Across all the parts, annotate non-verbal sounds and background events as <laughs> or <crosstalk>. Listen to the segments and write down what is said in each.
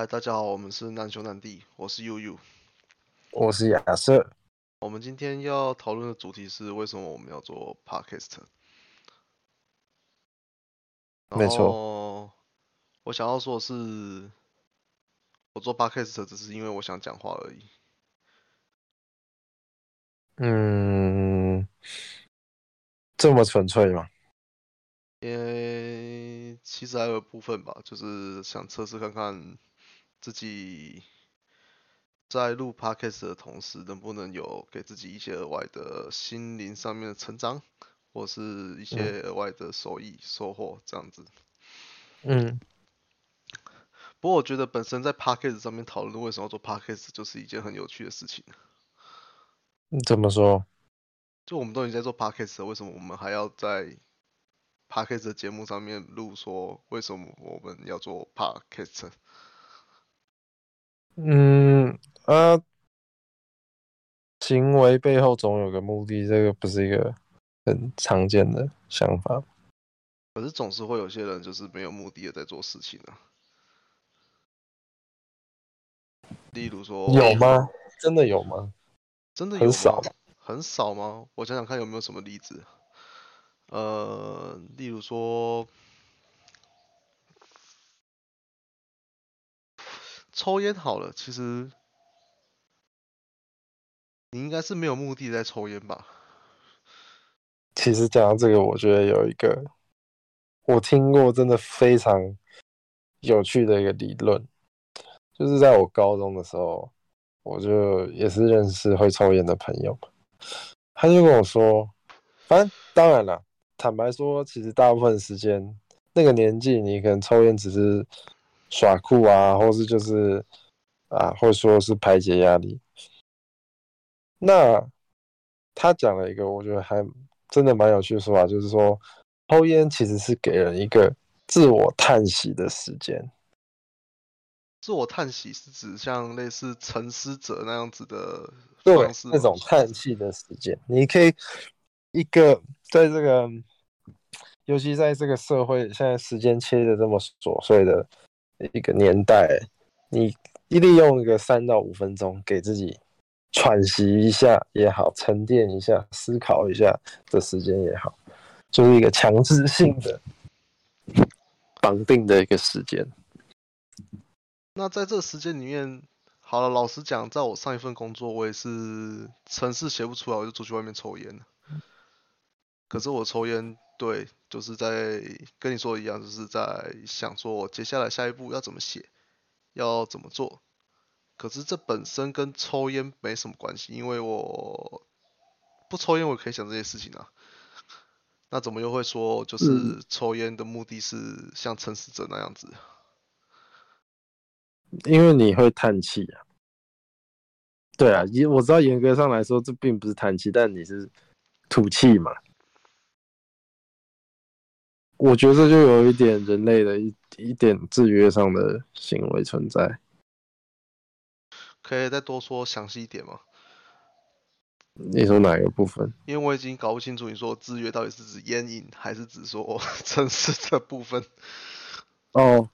嗨，大家好，我们是难兄难弟，我是悠悠。我是亚瑟。我们今天要讨论的主题是为什么我们要做 podcast。没错错。我想要说的是，我做 podcast 只是因为我想讲话而已。嗯，这么纯粹吗？因为其实还有部分吧，就是想测试看看自己在录 podcast 的同时，能不能有给自己一些额外的心灵上面的成长，或是一些额外的收益、收获这样子。嗯，不过我觉得本身在 podcast 上面讨论为什么要做 podcast，就是一件很有趣的事情。你怎么说？就我们都已经在做 podcast 了，为什么我们还要在 podcast 的节目上面录说为什么我们要做 podcast？嗯啊，行为背后总有个目的，这个不是一个很常见的想法。可是总是会有些人就是没有目的的在做事情啊。例如说，有吗？真的有吗？真的有很少很少吗？我想想看有没有什么例子。呃，例如说，抽烟好了，其实你应该是没有目的在抽烟吧？<laughs> 其实讲到这个，我觉得有一个我听过真的非常有趣的一个理论，就是在我高中的时候，我就也是认识会抽烟的朋友嘛，他就跟我说，反正当然了，坦白说，其实大部分时间那个年纪，你可能抽烟只是耍酷啊，或是就是啊，或者说是排解压力。那他讲了一个我觉得还真的蛮有趣的说法，就是说抽烟其实是给人一个自我叹息的时间。自我叹息是指像类似沉思者那样子的对方式，那种叹气的时间，你可以一个在这个，尤其在这个社会现在时间切的这么琐碎的一个年代，你利用一个三到五分钟给自己喘息一下也好，沉淀一下、思考一下的时间也好，就是一个强制性的绑定的一个时间。那在这个时间里面，好了，老实讲，在我上一份工作，我也是程式写不出来，我就出去外面抽烟。可是我抽烟，对，就是在跟你说的一样，就是在想说我接下来下一步要怎么写，要怎么做。可是这本身跟抽烟没什么关系，因为我不抽烟，我也可以想这些事情啊。<laughs> 那怎么又会说，就是嗯抽烟的目的是像诚实者那样子？因为你会叹气啊。对啊，严我知道严格上来说这并不是叹气，但你是吐气嘛。我觉得这就有一点人类的一一点制约上的行为存在。可以再多说详细一点吗？你说哪一个部分？因为我已经搞不清楚你说制约到底是指烟瘾，还是指说 <laughs> 城市的部分。哦，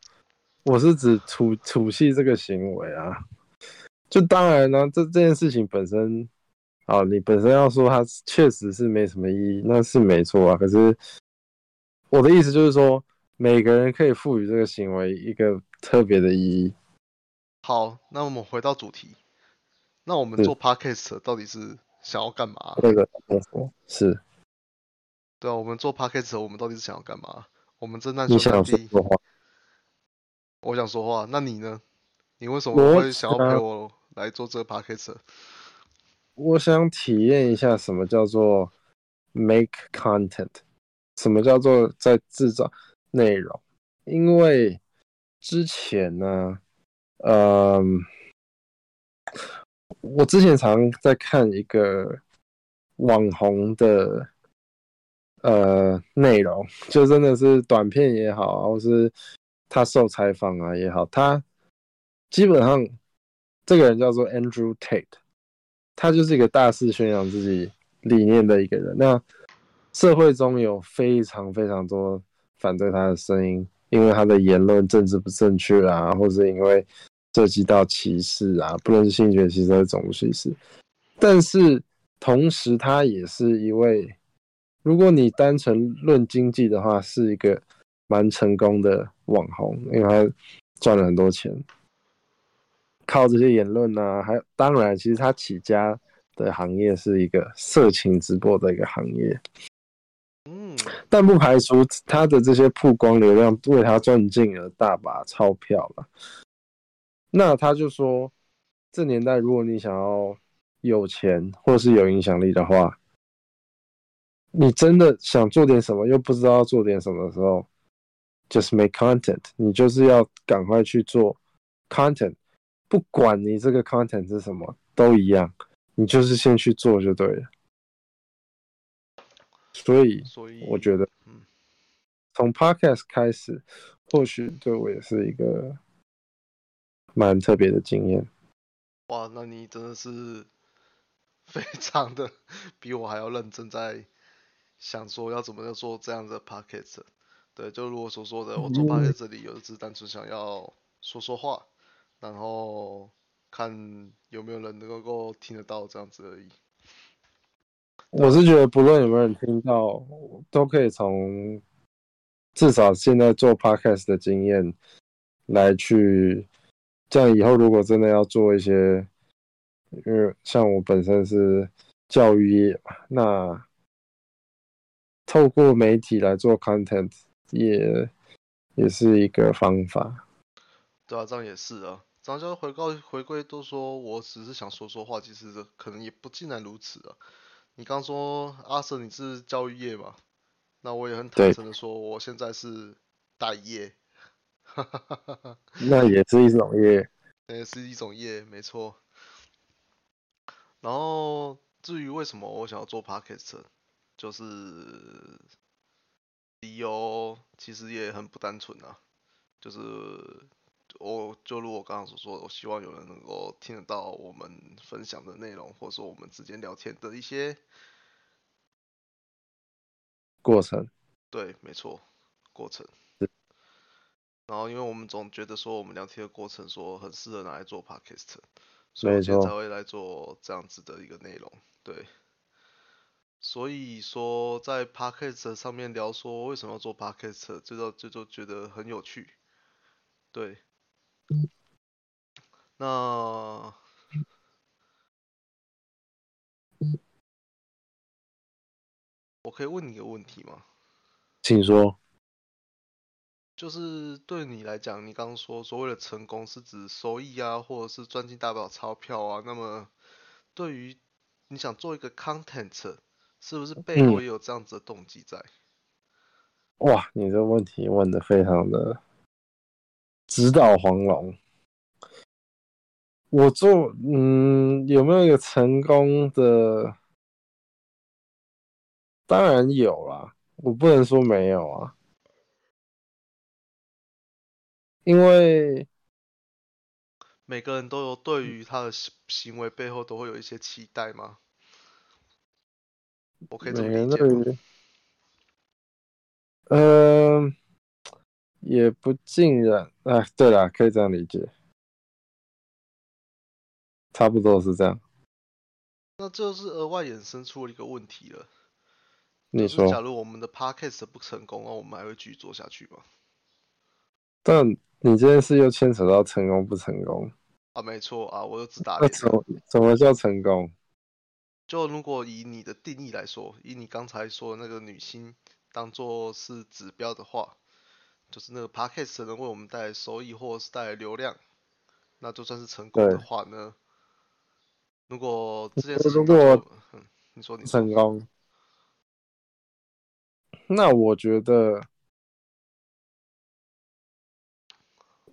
我是指吐吐气这个行为啊。就当然呢，这这件事情本身，哦，你本身要说它确实是没什么意义，那是没错啊。可是我的意思就是说，每个人可以赋予这个行为一个特别的意义。好，那我们回到主题。那我们做 podcast 到底是想要干嘛？这个是对啊，我们做 podcast 我们到底是想要干嘛？我们侦探你兄难弟，想说的话，我想说话，那你呢？你为什么会想要陪我来做这个 podcast？我想体验一下什么叫做 make content，什么叫做在制造内容。因为之前呢，嗯，我之前常在看一个网红的呃内容，就真的是短片也好，或是他受采访啊也好，他基本上这个人叫做 Andrew Tate。他就是一个大肆宣扬自己理念的一个人。那社会中有非常非常多反对他的声音，因为他的言论政治不正确啊，或是因为涉及到歧视啊，不论是性别歧视还是种族歧视。但是同时，他也是一位，如果你单纯论经济的话，是一个蛮成功的网红，因为他赚了很多钱，靠这些言论呢，还当然，其实他起家的行业是一个色情直播的一个行业。但不排除他的这些曝光流量为他赚进了大把钞票了。那他就说，这年代如果你想要有钱或是有影响力的话，你真的想做点什么又不知道做点什么的时候，just make content，你就是要赶快去做 content，不管你这个 content 是什么都一样，你就是先去做就对了。所以，所以我觉得嗯，从 podcast 开始，或许对我也是一个蛮特别的经验。哇，那你真的是 <laughs> 非常的比我还要认真，在想说要怎么样做这样的 podcast 对，就如我所说的，我做 podcast 这里有的只是单纯想要说说话，然后看有没有人能够听得到这样子而已。我是觉得，不论有没有人听到，都可以从至少现在做 podcast 的经验来去，这样以后如果真的要做一些，因为像我本身是教育业嘛，那透过媒体来做 content 也也是一个方法。对啊，这样也是啊。张家回告回归都说我只是想说说话，其实可能也不尽然如此啊。你刚说阿 Sir 你是教育业嘛？那我也很坦诚的说，我现在是待业，那也是一种业，那 <laughs> 也是一种业，没错。然后至于为什么我想要做 Podcast，就是理由其实也很不单纯啊，就是我就如我刚刚所说的，我希望有人能够听得到我们分享的内容，或者说我们之间聊天的一些过程。对，没错，过程。然后因为我们总觉得说我们聊天的过程说很适合拿来做 podcast，所以才会来做这样子的一个内容。对。所以说在 podcast 上面聊说为什么要做 podcast，这就这就觉得很有趣。对。那，我可以问你一个问题吗？请说。就是对你来讲，你刚刚说所谓的成功是指收益啊，或者是赚进大把钞票啊。那么，对于你想做一个 content，是不是背后也有这样子的动机在？哇，你这问题问的非常的直捣黄龙。我做，嗯，有没有一个成功的？当然有啦，我不能说没有啊。因为每个人都有对于他的行行为背后都会有一些期待吗？我可以这么理解吗？嗯，也不尽然。哎，对了，可以这样理解，差不多是这样。那这是额外衍生出了一个问题了。你说，假如我们的 podcast 不成功，那我们还会继续做下去吗？但。你这件事又牵扯到成功不成功啊？没错啊，我就只打那怎怎么叫成功？就如果以你的定义来说，以你刚才说的那个女星当做是指标的话，就是那个 podcast 能为我们带来收益或者是带来流量，那就算是成功的话呢？如果这件事如果你说你成功，那我觉得。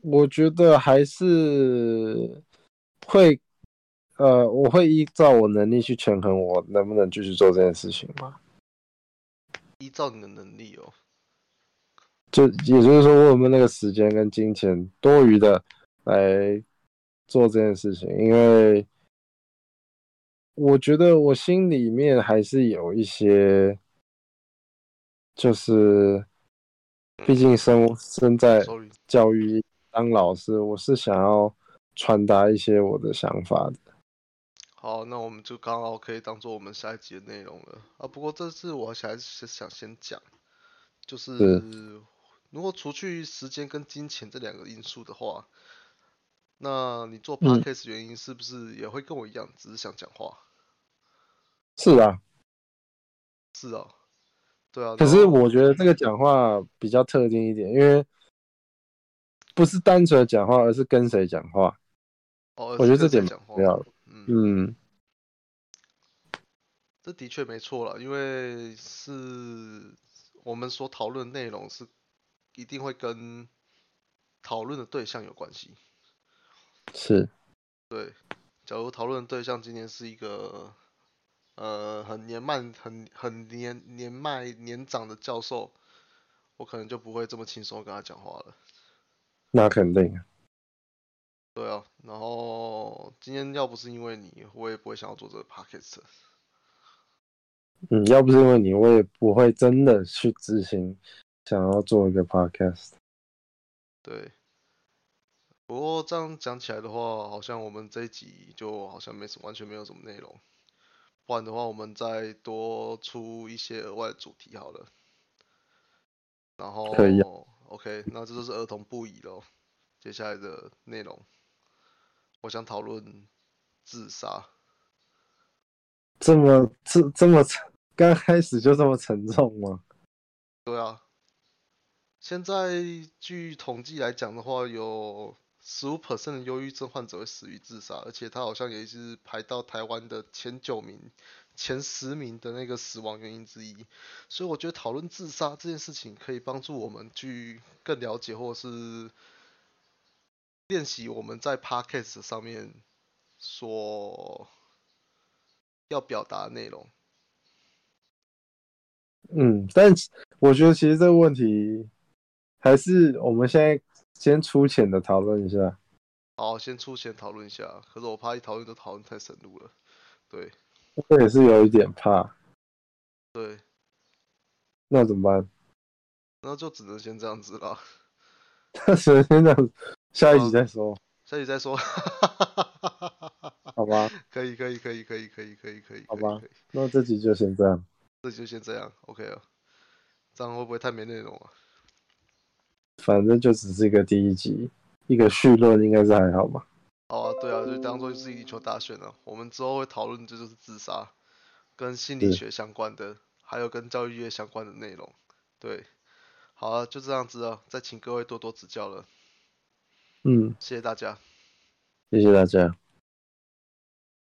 我觉得还是会，呃，我会依照我能力去权衡我能不能继续做这件事情嘛。依照你的能力哦，就也就是说，我有没有那个时间跟金钱多余的来做这件事情？因为我觉得我心里面还是有一些，就是毕竟生生在教育。当老师，我是想要传达一些我的想法的。好，那我们就刚好可以当做我们下一集的内容了啊。不过这次我还是想先讲，就是如果除去时间跟金钱这两个因素的话，那你做 podcast 原因是不是也会跟我一样，只是想讲话？是啊，是啊，对啊。可是我觉得这个讲话比较特定一点，因为不是单纯的讲话，而是跟谁讲话。哦，我觉得这点不要。嗯，这的确没错了，因为是我们所讨论内容是一定会跟讨论的对象有关系。是，对。假如讨论对象今年是一个呃很年迈、很很年年迈年长的教授，我可能就不会这么轻松跟他讲话了。那肯定。对啊，然后今天要不是因为你，我也不会想要做这个 podcast。嗯，要不是因为你，我也不会真的去执行想要做一个 podcast。对。不过这样讲起来的话，好像我们这一集就好像没什完全没有什么内容。不然的话，我们再多出一些额外的主题好了。然后可以。OK，那这就是儿童不宜喽。接下来的内容。我想讨论自杀，这么这这么沉，刚开始就这么沉重吗？对啊，现在据统计来讲的话，有十五 percent 的忧郁症患者会死于自杀，而且他好像也是排到台湾的前九名、前十名的那个死亡原因之一。所以我觉得讨论自杀这件事情，可以帮助我们去更了解，或是。练习我们在 podcast 上面所要表达的内容。嗯，但我觉得其实这个问题还是我们现在先粗浅的讨论一下。好，先粗浅讨论一下。可是我怕一讨论就讨论太深入了。对，我也是有一点怕。对，那怎么办？那就只能先这样子了。<laughs> 那只能先这样子。下一集再说，下一集再说，好吧？可以，可以，可以，可以，可以，可以，可以，好吧？那这集就先这样，这集就先这样，OK 了。这样会不会太没内容啊？反正就只是一个第一集，一个绪论，应该是还好吧？哦，对啊，就当做是一球大选了。我们之后会讨论，这就是自杀，跟心理学相关的，还有跟教育业相关的内容。对，好了，就这样子啊，再请各位多多指教了。嗯，谢谢大家，谢谢大家。